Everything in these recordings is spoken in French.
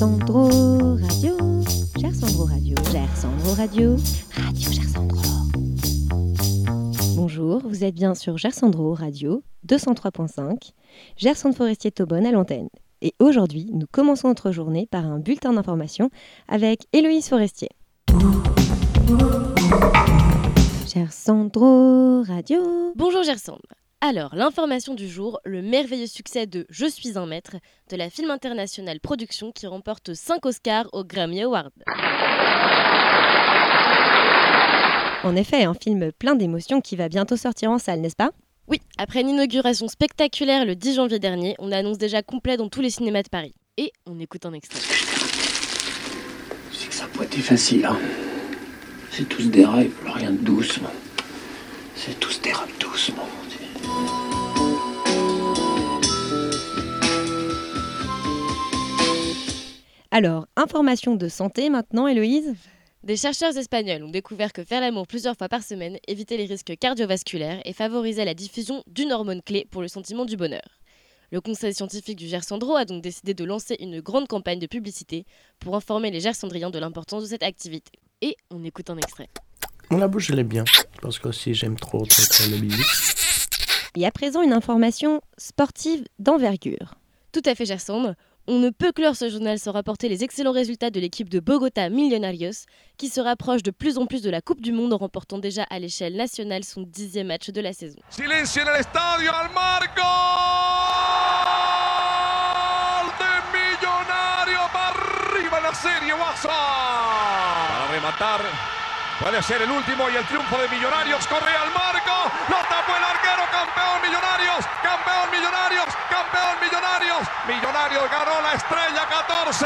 Gersandro Radio, Gersandro Radio, Gersandro Radio, Radio Gersandro. Bonjour, vous êtes bien sur Gersandro Radio 203.5, Gersandre Forestier Taubonne à l'antenne. Et aujourd'hui, nous commençons notre journée par un bulletin d'information avec Héloïse Forestier. Gersandro Radio. Bonjour Gersandre. Alors, l'information du jour, le merveilleux succès de Je suis un maître de la film internationale production qui remporte 5 Oscars au Grammy Award. En effet, un film plein d'émotions qui va bientôt sortir en salle, n'est-ce pas? Oui, après une inauguration spectaculaire le 10 janvier dernier, on annonce déjà complet dans tous les cinémas de Paris. Et on écoute un extrait. Je sais que ça n'a pas été facile. Hein. C'est tous des rêves, rien de doucement. C'est tous des rêves doucement. Alors, information de santé maintenant, Héloïse Des chercheurs espagnols ont découvert que faire l'amour plusieurs fois par semaine évitait les risques cardiovasculaires et favorisait la diffusion d'une hormone clé pour le sentiment du bonheur. Le conseil scientifique du Gersandro a donc décidé de lancer une grande campagne de publicité pour informer les Gersandriens de l'importance de cette activité. Et on écoute un extrait. La bouche, elle est bien, parce que si j'aime trop, trop, trop le bisou. Et à présent, une information sportive d'envergure. Tout à fait, Gersandre. On ne peut clore ce journal sans rapporter les excellents résultats de l'équipe de Bogota Millonarios, qui se rapproche de plus en plus de la Coupe du Monde en remportant déjà à l'échelle nationale son dixième match de la saison. Silencio en el estadio al marco. De Millonario para arriba la serie. Para rematar. Puede ser el último y el triunfo de Millonarios. Corre al marco. Millonarios. Millonarios ganó la estrella 14.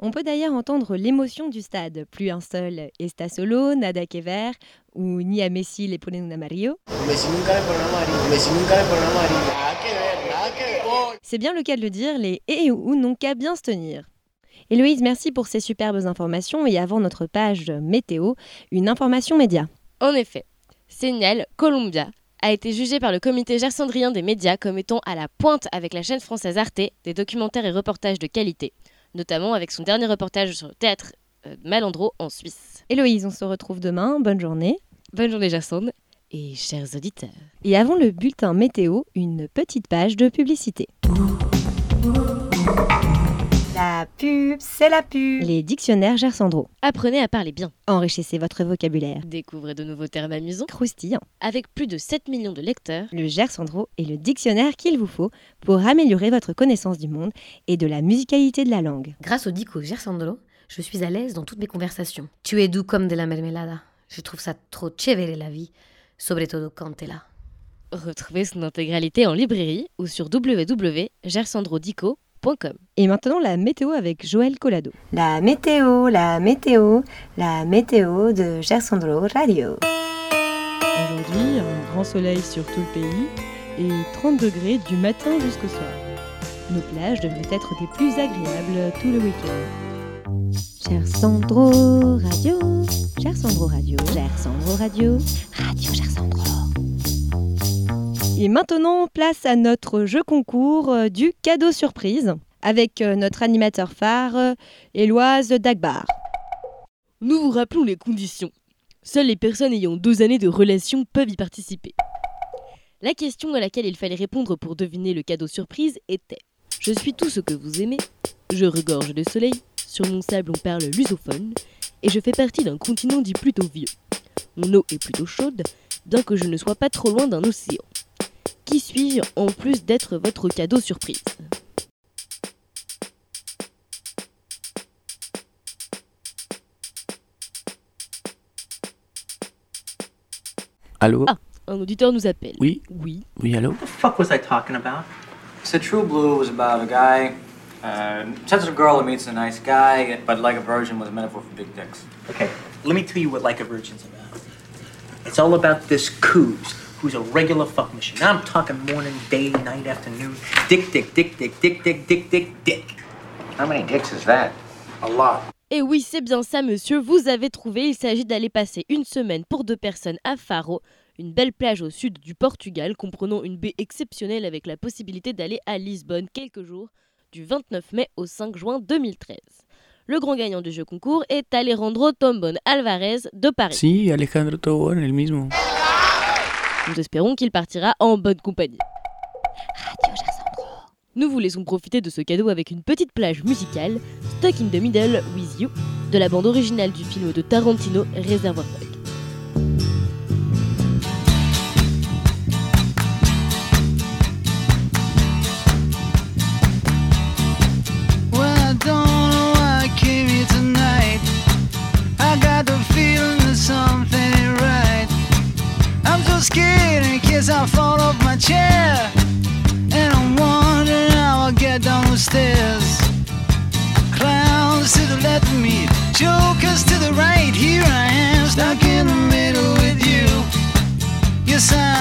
On peut d'ailleurs entendre l'émotion du stade. Plus un seul está solo, nada que ver, ou ni a Messi le ponen un amarillo. Messi nunca le pone un amarillo. Messi nunca le pone un amarillo. Nada que ver, nada que ver. Oh. C'est bien le cas de le dire, les et ou n'ont qu'à bien se tenir. Héloïse, merci pour ces superbes informations et avant notre page météo, une information média. En effet, Signal Columbia a été jugé par le comité gersandrien des médias comme étant à la pointe avec la chaîne française Arte des documentaires et reportages de qualité, notamment avec son dernier reportage sur le théâtre euh, Malandro en Suisse. Héloïse, on se retrouve demain. Bonne journée. Bonne journée Gersandre et chers auditeurs. Et avant le bulletin météo, une petite page de publicité. La pub, c'est la pub. Les dictionnaires Gersandro. Apprenez à parler bien. Enrichissez votre vocabulaire. Découvrez de nouveaux termes amusants. Croustillant. Avec plus de 7 millions de lecteurs, Le Gersandro est le dictionnaire qu'il vous faut pour améliorer votre connaissance du monde et de la musicalité de la langue. Grâce au dico Gersandro, je suis à l'aise dans toutes mes conversations. Tu es doux comme de la mermelada. Je trouve ça trop chévere la vie, todo quand t'es là. retrouvez son intégralité en librairie ou sur www.gersandrodico.com. Et maintenant la météo avec Joël Collado. La météo, la météo, la météo de Gersandro Radio. Aujourd'hui, un grand soleil sur tout le pays et 30 degrés du matin jusqu'au soir. Nos plages devraient être des plus agréables tout le week-end. Gersandro Radio. Gersandro Radio. Gersandro Radio. Radio Gersandro. Et maintenant, place à notre jeu concours euh, du cadeau surprise avec euh, notre animateur phare, euh, Éloise Dagbar. Nous vous rappelons les conditions. Seules les personnes ayant deux années de relation peuvent y participer. La question à laquelle il fallait répondre pour deviner le cadeau surprise était Je suis tout ce que vous aimez, je regorge de soleil, sur mon sable on parle lusophone, et je fais partie d'un continent dit plutôt vieux. Mon eau est plutôt chaude, bien que je ne sois pas trop loin d'un océan. Qui suis-je en plus d'être votre cadeau surprise Allô Ah. Un auditeur nous appelle. Oui Oui. Oui, allô fuck was I talking about? So True Blue was about a guy, uh, says a girl who meets a nice guy, but like a virgin was a metaphor for big dicks. Okay, let me tell you what Like a Virgin's about. It's all about this Coos, who's a regular fuck machine. I'm talking morning, day, night, afternoon. Dick, dick, dick, dick, dick, dick, dick, dick, dick. How many dicks is that? A lot. Et oui, c'est bien ça, monsieur, vous avez trouvé. Il s'agit d'aller passer une semaine pour deux personnes à Faro, une belle plage au sud du Portugal, comprenant une baie exceptionnelle avec la possibilité d'aller à Lisbonne quelques jours, du 29 mai au 5 juin 2013. Le grand gagnant du jeu concours est Alejandro Tombon Alvarez de Paris. Si, Alejandro Tobón, el mismo. Nous espérons qu'il partira en bonne compagnie. Nous vous laissons profiter de ce cadeau avec une petite plage musicale, Stuck in the Middle with You, de la bande originale du film de Tarantino, Reservoir Dogs. stairs. Clowns to the left of me, jokers to the right. Here I am, stuck in the middle with you. Yes, I.